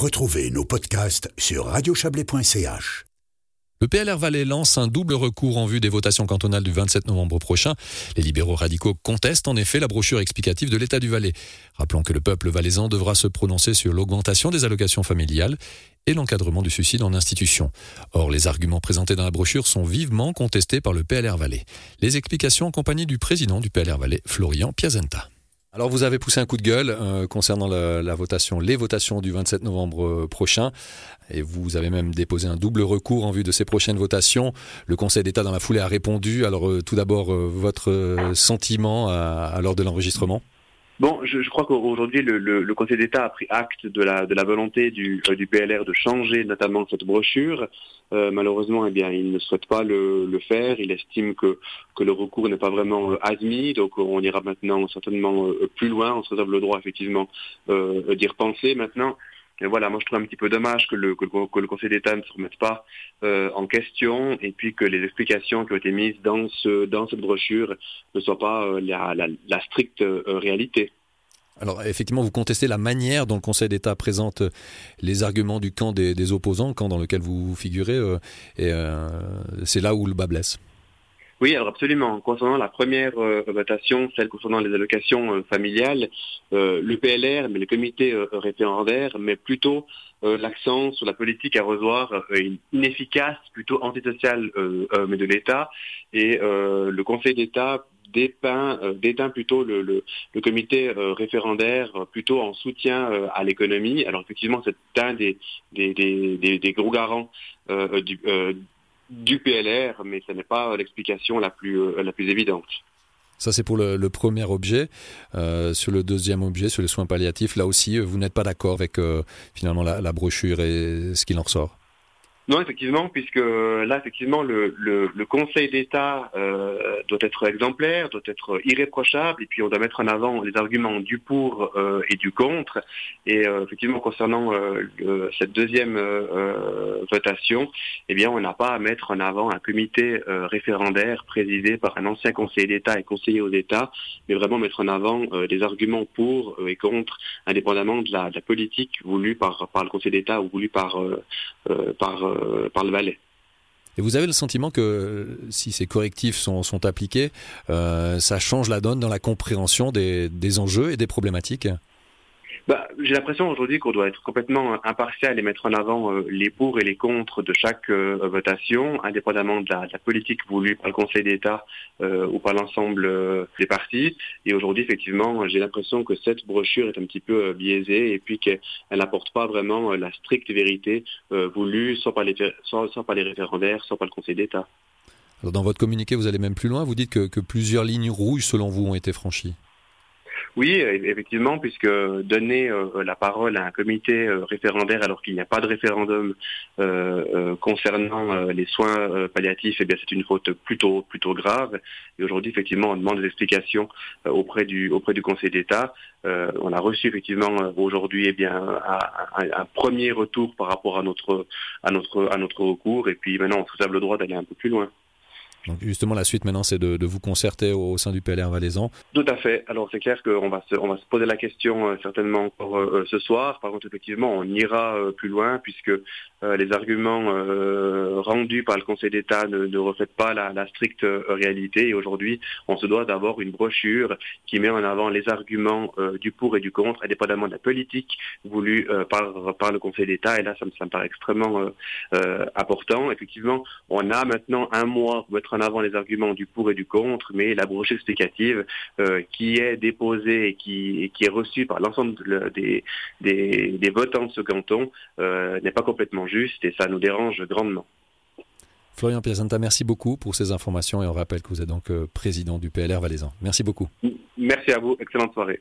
Retrouvez nos podcasts sur radiochablais.ch. Le PLR Valais lance un double recours en vue des votations cantonales du 27 novembre prochain. Les libéraux radicaux contestent en effet la brochure explicative de l'État du Valais. Rappelons que le peuple valaisan devra se prononcer sur l'augmentation des allocations familiales et l'encadrement du suicide en institution. Or, les arguments présentés dans la brochure sont vivement contestés par le PLR Valais. Les explications en compagnie du président du PLR Valais, Florian Piazenta. Alors vous avez poussé un coup de gueule euh, concernant la, votation, les votations du 27 novembre euh, prochain, et vous avez même déposé un double recours en vue de ces prochaines votations. Le Conseil d'État dans la foulée a répondu. Alors euh, tout d'abord, votre sentiment à, à l'heure de l'enregistrement? Bon, je, crois qu'aujourd'hui, le, Conseil d'État a pris acte de la, volonté du, euh, du PLR de changer notamment cette brochure. Euh, malheureusement, eh bien, il ne souhaite pas le, faire. Il estime que, que le recours n'est pas vraiment euh, admis. Donc, on ira maintenant certainement plus loin. On se réserve le droit, effectivement, d'y repenser. Maintenant, et voilà, moi je trouve un petit peu dommage que le, que le, Conseil d'État ne se remette pas euh, en question et puis que les explications qui ont été mises dans, ce, dans cette brochure ne soient pas euh, la, la, stricte euh, réalité. Alors effectivement, vous contestez la manière dont le Conseil d'État présente les arguments du camp des, des opposants, camp dans lequel vous figurez, et c'est là où le bas blesse. Oui, alors absolument. Concernant la première euh, votation, celle concernant les allocations euh, familiales, euh, le PLR, mais le comité référendaire, met plutôt l'accent sur la politique à revoir inefficace, plutôt antisociale mais de l'État, et le Conseil d'État dépeint, déteint plutôt le, le, le comité référendaire plutôt en soutien à l'économie. Alors effectivement, c'est un des, des, des, des, gros garants du du PLR, mais ce n'est pas l'explication la plus, euh, la plus évidente. Ça, c'est pour le, le, premier objet. Euh, sur le deuxième objet, sur les soins palliatifs, là aussi, vous n'êtes pas d'accord avec euh, finalement la, la, brochure et ce qu'il en ressort non, effectivement, puisque là, effectivement, le, le, le Conseil d'État euh, doit être exemplaire, doit être irréprochable, et puis on doit mettre en avant les arguments du pour euh, et du contre. Et euh, effectivement, concernant euh, cette deuxième euh, votation, eh bien, on n'a pas à mettre en avant un comité référendaire présidé par un ancien conseiller d'État et conseiller aux États, mais vraiment mettre en avant des arguments pour et contre, indépendamment de la, de la politique voulue par, par le Conseil d'État ou voulue par, par euh, par le. Et vous avez le sentiment que si ces correctifs sont, appliqués, euh, ça change la donne dans la compréhension des enjeux et des problématiques? Bah, J'ai l'impression aujourd'hui qu'on doit être complètement impartial et mettre en avant euh, les pour et les contre de chaque euh, votation, indépendamment de la, politique voulue par le Conseil d'État euh, ou par l'ensemble des partis. Et aujourd'hui, effectivement, j'ai l'impression que cette brochure est un petit peu biaisée et puis qu'elle n'apporte pas vraiment la stricte vérité voulue soit par, les, soit, par les référendaires, soit par le Conseil d'État. Dans votre communiqué, vous allez même plus loin. Vous dites que plusieurs lignes rouges, selon vous, ont été franchies. Oui, effectivement, puisque donner euh, la parole à un comité euh, référendaire alors qu'il n'y a pas de référendum euh, euh concernant euh, les soins palliatifs, eh bien c'est une faute plutôt plutôt grave. Et aujourd'hui, effectivement, on demande des explications auprès du auprès du Conseil d'État. on a reçu effectivement aujourd'hui eh bien un, un, premier retour par rapport à notre à notre à notre recours. Et puis maintenant, on se le droit d'aller un peu plus loin. Donc justement, la suite maintenant, c'est de, vous concerter au, sein du PLR Valaisan. Tout à fait. Alors c'est clair qu'on va se, va se poser la question euh, certainement encore euh, ce soir. Par contre, effectivement, on ira euh, plus loin puisque euh, les arguments euh, rendus par le Conseil d'État ne, reflètent pas la, stricte réalité. Et aujourd'hui, on se doit d'avoir une brochure qui met en avant les arguments du pour et du contre, indépendamment de la politique voulue par, le Conseil d'État. Et là, ça me, ça me paraît extrêmement important. Effectivement, on a maintenant un mois pour mettre en avant les arguments du pour et du contre, mais la brochure explicative euh, qui est déposée et qui, et qui est reçue par l'ensemble des, des, des, votants de ce canton euh, n'est pas complètement juste et ça nous dérange grandement. Florian Piazanta, merci beaucoup pour ces informations et on rappelle que vous êtes donc euh, président du PLR Valaisan. Merci beaucoup. Merci à vous, excellente soirée.